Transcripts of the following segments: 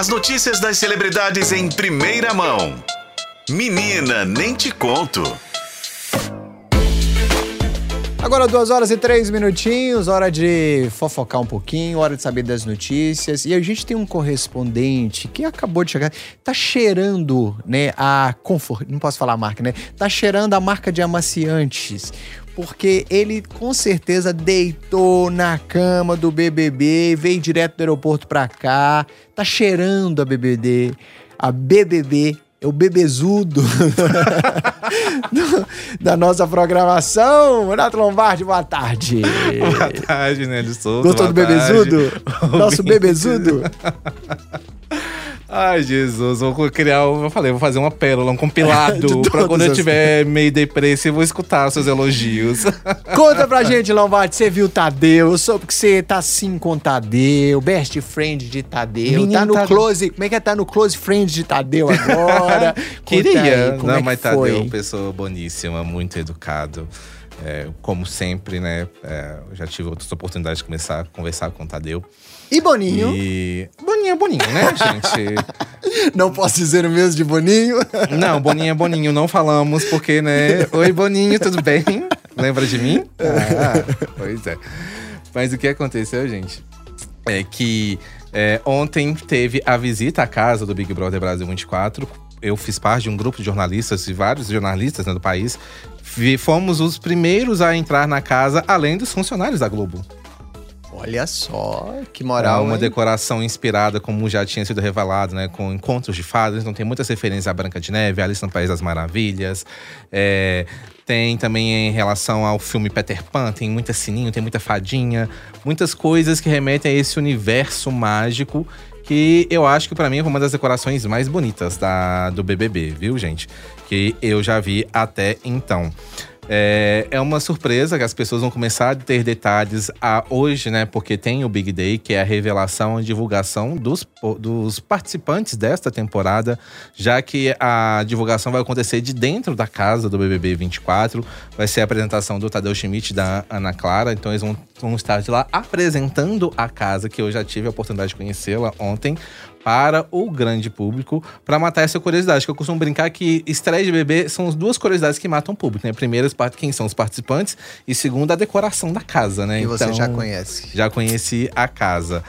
As notícias das celebridades em primeira mão. Menina, nem te conto. Agora, duas horas e três minutinhos, hora de fofocar um pouquinho, hora de saber das notícias. E a gente tem um correspondente que acabou de chegar, tá cheirando, né, a Comfort, não posso falar a marca, né? Tá cheirando a marca de amaciantes. Porque ele com certeza deitou na cama do BBB, veio direto do aeroporto pra cá, tá cheirando a BBB, a BBB é o bebezudo da nossa programação. Renato Lombardi, boa tarde. Boa tarde, Nélio Souza. Gostou do bebezudo? Nosso bebezudo? Ai, Jesus, vou criar, eu falei, vou fazer uma pérola, um compilado, pra quando eu tiver meio depressa, eu vou escutar os seus elogios. Conta pra gente, Lombardi, você viu Tadeu, eu soube que você tá assim com Tadeu, best friend de Tadeu, Menino tá no Tadeu. close, como é que é tá no close friend de Tadeu agora? Queria, aí, não, é mas Tadeu é uma pessoa boníssima, muito educado. É, como sempre, né? É, já tive outras oportunidades de começar a conversar com o Tadeu. E Boninho? E. Boninho Boninho, né, gente? Não posso dizer o mesmo de Boninho? Não, Boninho é Boninho, não falamos, porque, né? Oi, Boninho, tudo bem? Lembra de mim? Ah, pois é. Mas o que aconteceu, gente? É que é, ontem teve a visita à casa do Big Brother Brasil 24. Eu fiz parte de um grupo de jornalistas e vários jornalistas né, do país. Fomos os primeiros a entrar na casa, além dos funcionários da Globo. Olha só, que moral. É uma hein? decoração inspirada, como já tinha sido revelado, né? Com encontros de fadas. Então tem muitas referências à Branca de Neve, Alice no País das Maravilhas. É, tem também em relação ao filme Peter Pan, tem muita sininho, tem muita fadinha. Muitas coisas que remetem a esse universo mágico que eu acho que para mim é uma das decorações mais bonitas da, do BBB, viu, gente? Que eu já vi até então. É, é uma surpresa que as pessoas vão começar a ter detalhes a hoje, né? Porque tem o Big Day, que é a revelação e divulgação dos, dos participantes desta temporada, já que a divulgação vai acontecer de dentro da casa do BBB 24. Vai ser a apresentação do Tadeu Schmidt e da Ana Clara. Então eles vão, vão estar de lá apresentando a casa, que eu já tive a oportunidade de conhecê-la ontem para o grande público, para matar essa curiosidade. Que eu costumo brincar que estreia de bebê são as duas curiosidades que matam o público, né? Primeiro, quem são os participantes, e segundo, a decoração da casa, né? E então, você já conhece. Já conheci a casa.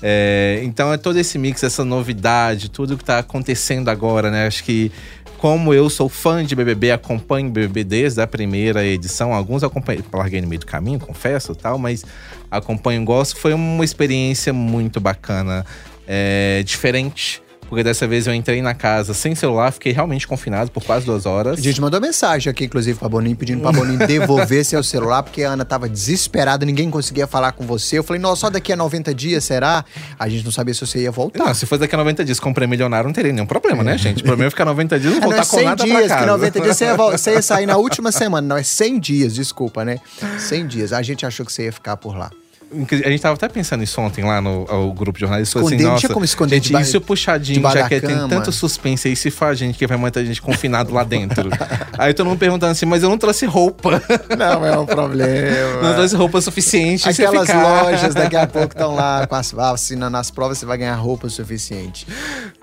É, então é todo esse mix, essa novidade, tudo que tá acontecendo agora, né? Acho que como eu sou fã de BBB, acompanho BBB desde a primeira edição, alguns acompanhei, larguei no meio do caminho, confesso, tal, mas acompanho, gosto. Foi uma experiência muito bacana é, diferente. Porque dessa vez eu entrei na casa sem celular, fiquei realmente confinado por quase duas horas. A gente mandou mensagem aqui, inclusive, pra Boninho, pedindo pra Boninho devolver seu celular, porque a Ana tava desesperada, ninguém conseguia falar com você. Eu falei, nossa, só daqui a 90 dias, será? A gente não sabia se você ia voltar. Não, se fosse daqui a 90 dias, comprei milionário, não teria nenhum problema, né, gente? O problema é ficar 90 dias, não voltar é, não, é com nada dias, pra casa. que 90 dias você ia, você ia sair na última semana. Não, é 100 dias, desculpa, né? 100 dias. A gente achou que você ia ficar por lá. A gente tava até pensando nisso ontem lá no grupo de jornalistas. Assim, nossa, como esconder gente, de isso puxadinho, já que tem tanto suspense aí, se faz gente que vai manter a gente confinado lá dentro. aí todo mundo perguntando assim, mas eu não trouxe roupa. Não, é um problema. não trouxe roupa suficiente. Aquelas lojas daqui a pouco estão lá com as vacinas nas provas, você vai ganhar roupa suficiente.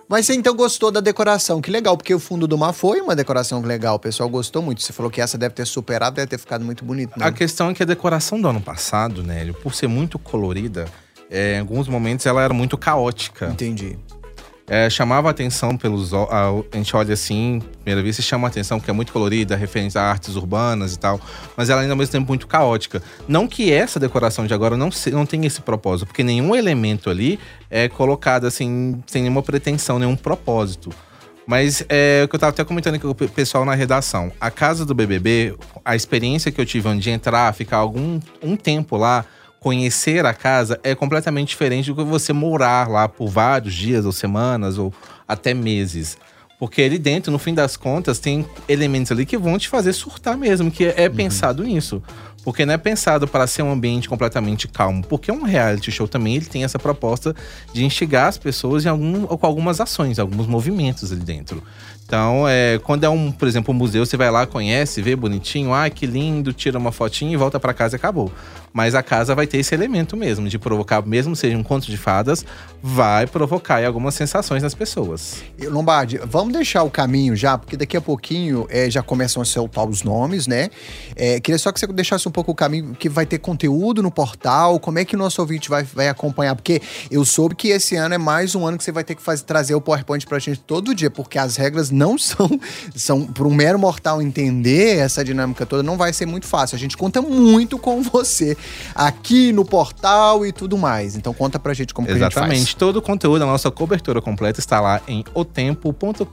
Mas você então gostou da decoração, que legal, porque o fundo do mar foi uma decoração legal, o pessoal gostou muito. Você falou que essa deve ter superado, deve ter ficado muito bonito. Né? A questão é que a decoração do ano passado, Nélio, por ser muito colorida, é, em alguns momentos ela era muito caótica. Entendi é, chamava atenção pelos. A, a, gente olha assim, primeira vista, chama atenção, porque é muito colorida, referência a artes urbanas e tal, mas ela ainda ao mesmo tempo muito caótica. Não que essa decoração de agora não, se, não tenha esse propósito, porque nenhum elemento ali é colocado assim, sem nenhuma pretensão, nenhum propósito. Mas é o que eu tava até comentando com o pessoal na redação. A casa do BBB, a experiência que eu tive de entrar, ficar algum um tempo lá, conhecer a casa é completamente diferente do que você morar lá por vários dias ou semanas ou até meses. Porque ali dentro, no fim das contas, tem elementos ali que vão te fazer surtar mesmo, que é, uhum. pensado nisso. Porque não é pensado para ser um ambiente completamente calmo. Porque um reality show também ele tem essa proposta de instigar as pessoas em algum, com algumas ações, alguns movimentos ali dentro. Então, é, quando é um, por exemplo, um museu, você vai lá, conhece, vê bonitinho, ah, que lindo, tira uma fotinha e volta para casa e acabou. Mas a casa vai ter esse elemento mesmo, de provocar, mesmo seja um conto de fadas, vai provocar algumas sensações nas pessoas. Lombardi, vamos deixar o caminho já, porque daqui a pouquinho é, já começam a soltar os nomes, né? É, queria só que você deixasse um pouco o caminho, que vai ter conteúdo no portal, como é que o nosso ouvinte vai, vai acompanhar? Porque eu soube que esse ano é mais um ano que você vai ter que fazer, trazer o PowerPoint pra gente todo dia, porque as regras não são, são para um mero mortal entender essa dinâmica toda, não vai ser muito fácil. A gente conta muito com você aqui no portal e tudo mais. Então conta pra gente como Exatamente. que a gente faz. Todo o conteúdo, a nossa cobertura completa está lá em otempo.com.br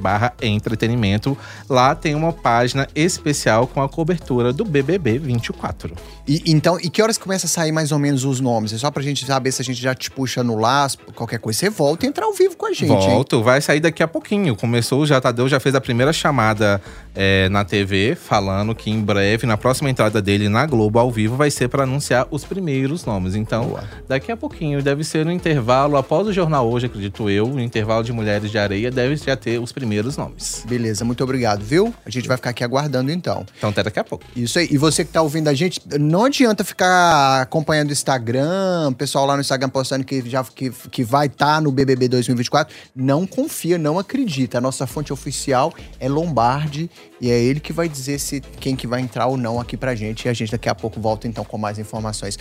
barra entretenimento. Lá tem uma página especial com a cobertura do BBB 24. E, então, e que horas começa a sair mais ou menos os nomes? É só pra gente saber se a gente já te puxa no laço, qualquer coisa. Você volta e entra ao vivo com a gente, Volto, hein? vai sair daqui a pouquinho. Começou, já Tadeu já fez a primeira chamada é, na TV, falando que em breve, na próxima entrada dele na Globo ao vivo, vai ser para anunciar os primeiros nomes. Então, Boa. daqui a pouquinho, deve ser no intervalo, após o jornal hoje, acredito eu, no intervalo de Mulheres de Areia, deve já ter os primeiros nomes. Beleza, muito obrigado, viu? A gente vai ficar aqui aguardando então. Então, até daqui a pouco. Isso aí. E você que tá ouvindo a gente, não adianta ficar acompanhando o Instagram, o pessoal lá no Instagram postando que já que, que vai estar no BBB 2024. Não confia, não acredita. A nossa fonte oficial é Lombardi e é ele que vai dizer se quem que vai entrar ou não aqui pra gente. E a gente daqui a pouco volta então com mais informações.